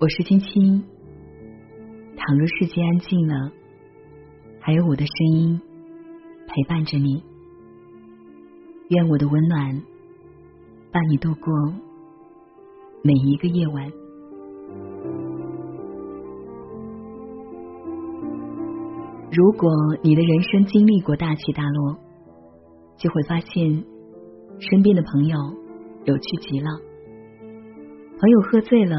我是青青。倘若世界安静了，还有我的声音陪伴着你。愿我的温暖伴你度过每一个夜晚。如果你的人生经历过大起大落，就会发现身边的朋友有趣极了。朋友喝醉了。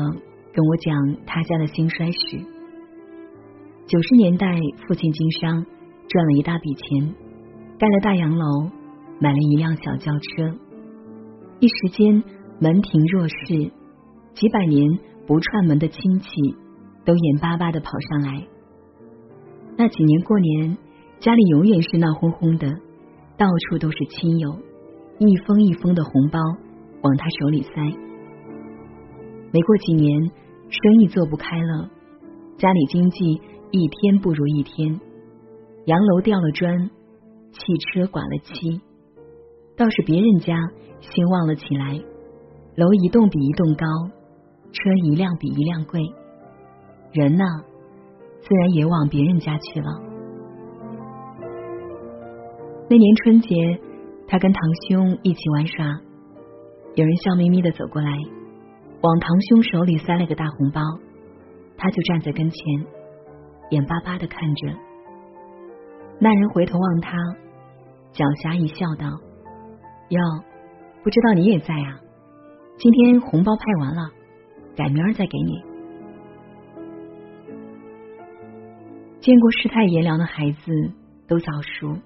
跟我讲他家的兴衰史。九十年代，父亲经商赚了一大笔钱，盖了大洋楼，买了一辆小轿车。一时间门庭若市，几百年不串门的亲戚都眼巴巴的跑上来。那几年过年，家里永远是闹哄哄的，到处都是亲友，一封一封的红包往他手里塞。没过几年。生意做不开了，家里经济一天不如一天，洋楼掉了砖，汽车刮了漆，倒是别人家兴旺了起来，楼一栋比一栋高，车一辆比一辆贵，人呢，自然也往别人家去了。那年春节，他跟堂兄一起玩耍，有人笑眯眯的走过来。往堂兄手里塞了个大红包，他就站在跟前，眼巴巴的看着。那人回头望他，狡黠一笑，道：“哟，不知道你也在啊？今天红包派完了，改明儿再给你。”见过世态炎凉的孩子都早熟，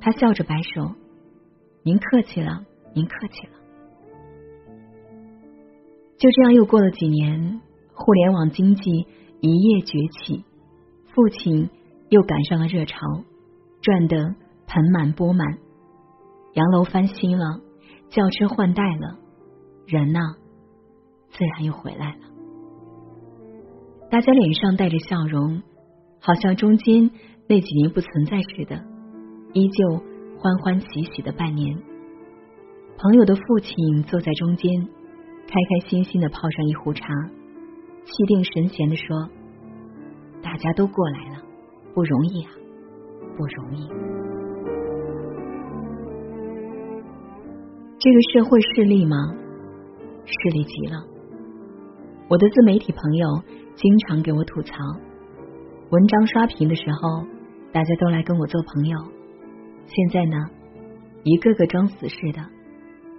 他笑着摆手：“您客气了，您客气了。”就这样又过了几年，互联网经济一夜崛起，父亲又赶上了热潮，赚得盆满钵满，洋楼翻新了，轿车换代了，人呢，自然又回来了。大家脸上带着笑容，好像中间那几年不存在似的，依旧欢欢喜喜的拜年。朋友的父亲坐在中间。开开心心的泡上一壶茶，气定神闲的说：“大家都过来了，不容易啊，不容易。”这个社会势利吗？势利极了。我的自媒体朋友经常给我吐槽，文章刷屏的时候，大家都来跟我做朋友。现在呢，一个个装死似的，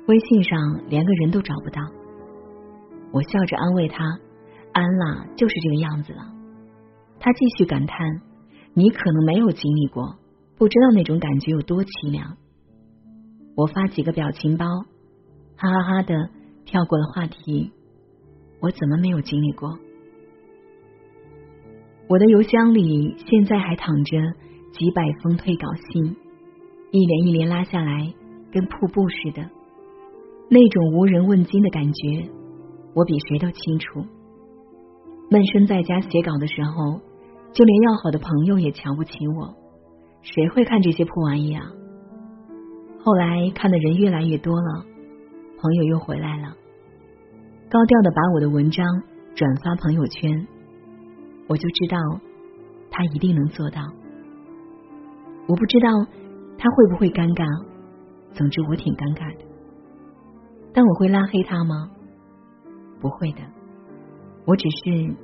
微信上连个人都找不到。我笑着安慰他：“安啦，就是这个样子了。”他继续感叹：“你可能没有经历过，不知道那种感觉有多凄凉。”我发几个表情包，哈哈哈的跳过了话题。我怎么没有经历过？我的邮箱里现在还躺着几百封退稿信，一连一连拉下来，跟瀑布似的，那种无人问津的感觉。我比谁都清楚，闷声在家写稿的时候，就连要好的朋友也瞧不起我。谁会看这些破玩意啊？后来看的人越来越多了，朋友又回来了，高调的把我的文章转发朋友圈，我就知道他一定能做到。我不知道他会不会尴尬，总之我挺尴尬的。但我会拉黑他吗？不会的，我只是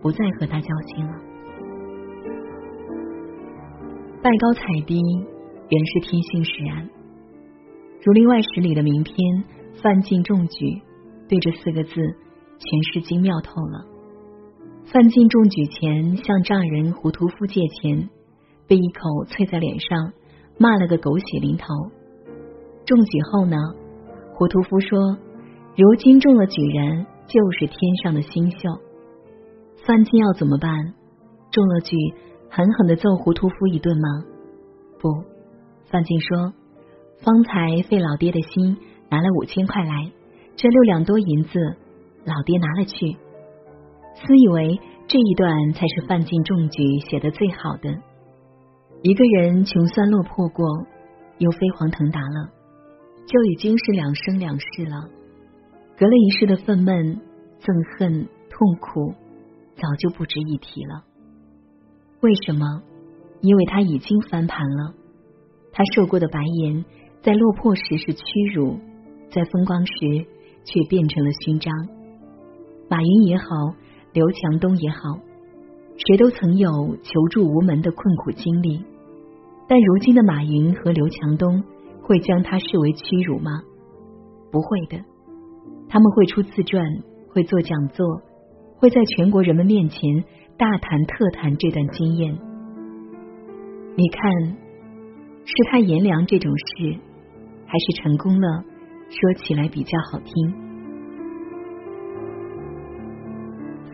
不再和他交心了。拜高踩低原是天性使然，《儒林外史》里的名篇“范进中举”对这四个字诠释精妙透了。范进中举前向丈人胡屠夫借钱，被一口啐在脸上，骂了个狗血淋头。中举后呢，胡屠夫说。如今中了举人，就是天上的星宿。范进要怎么办？中了举，狠狠的揍胡屠夫一顿吗？不，范进说：“方才费老爹的心，拿了五千块来，这六两多银子，老爹拿了去。”私以为这一段才是范进中举写的最好的。一个人穷酸落魄过，又飞黄腾达了，就已经是两生两世了。隔了一世的愤懑、憎恨、痛苦早就不值一提了。为什么？因为他已经翻盘了。他受过的白眼，在落魄时是屈辱，在风光时却变成了勋章。马云也好，刘强东也好，谁都曾有求助无门的困苦经历。但如今的马云和刘强东会将他视为屈辱吗？不会的，他们会出自传，会做讲座，会在全国人们面前大谈特谈这段经验。你看，世态炎凉这种事，还是成功了，说起来比较好听。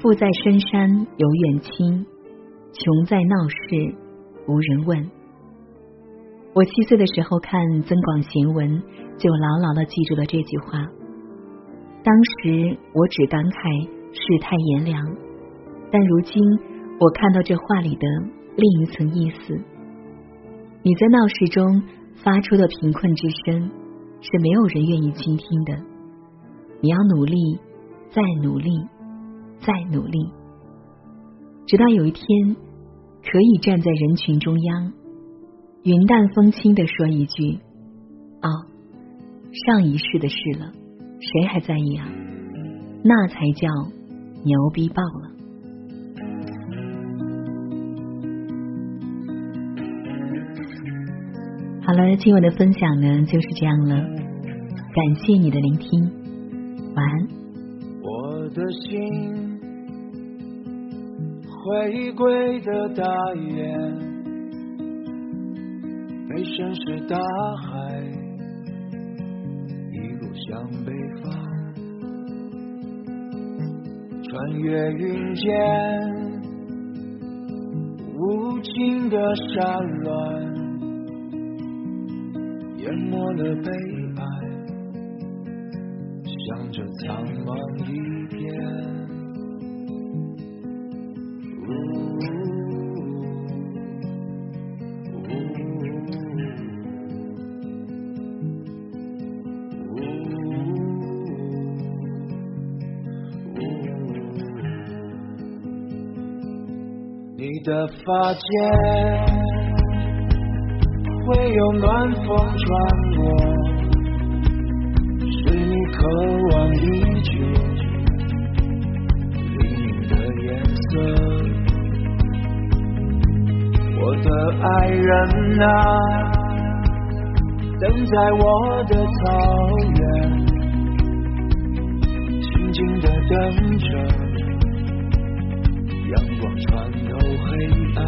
富在深山有远亲，穷在闹市无人问。我七岁的时候看《增广贤文》，就牢牢的记住了这句话。当时我只感慨世态炎凉，但如今我看到这话里的另一层意思。你在闹市中发出的贫困之声，是没有人愿意倾听的。你要努力，再努力，再努力，直到有一天可以站在人群中央。云淡风轻的说一句：“哦，上一世的事了，谁还在意啊？那才叫牛逼爆了！”好了，今晚的分享呢就是这样了，感谢你的聆听，晚安。我的心回归的大雁。背身是大海，向北方，穿越云间，无尽的山峦，淹没了悲哀，向着苍茫一片。的发间会有暖风穿过，是你渴望已久黎明的颜色。我的爱人啊，等在我的草原，静静的等着。阳光穿透黑暗。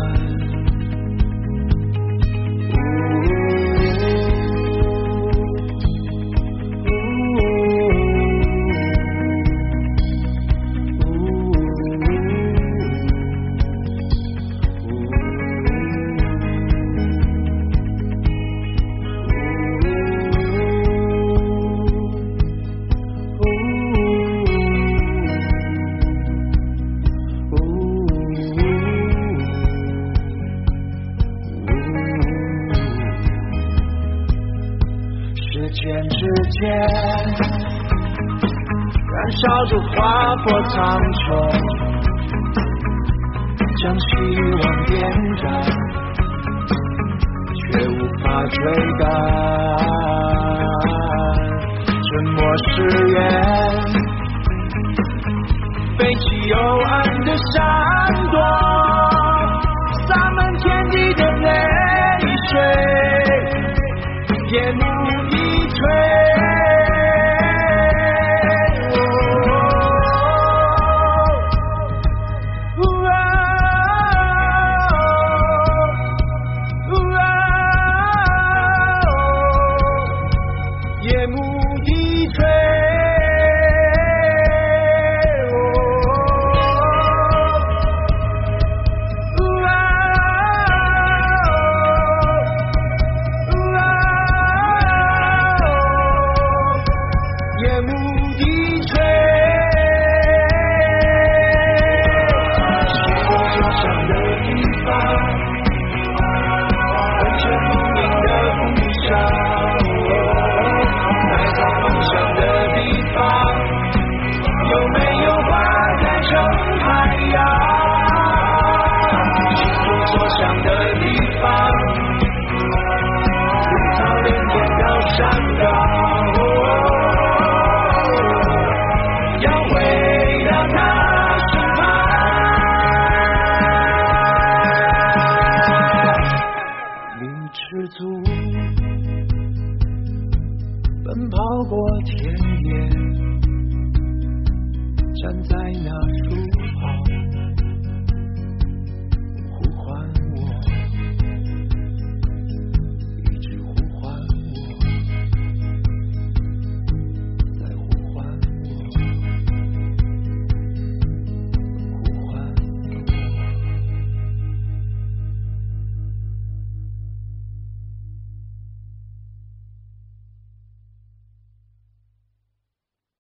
燃烧着划破苍穹，将希望点燃，却无法追赶。沉默誓言，背起幽暗的闪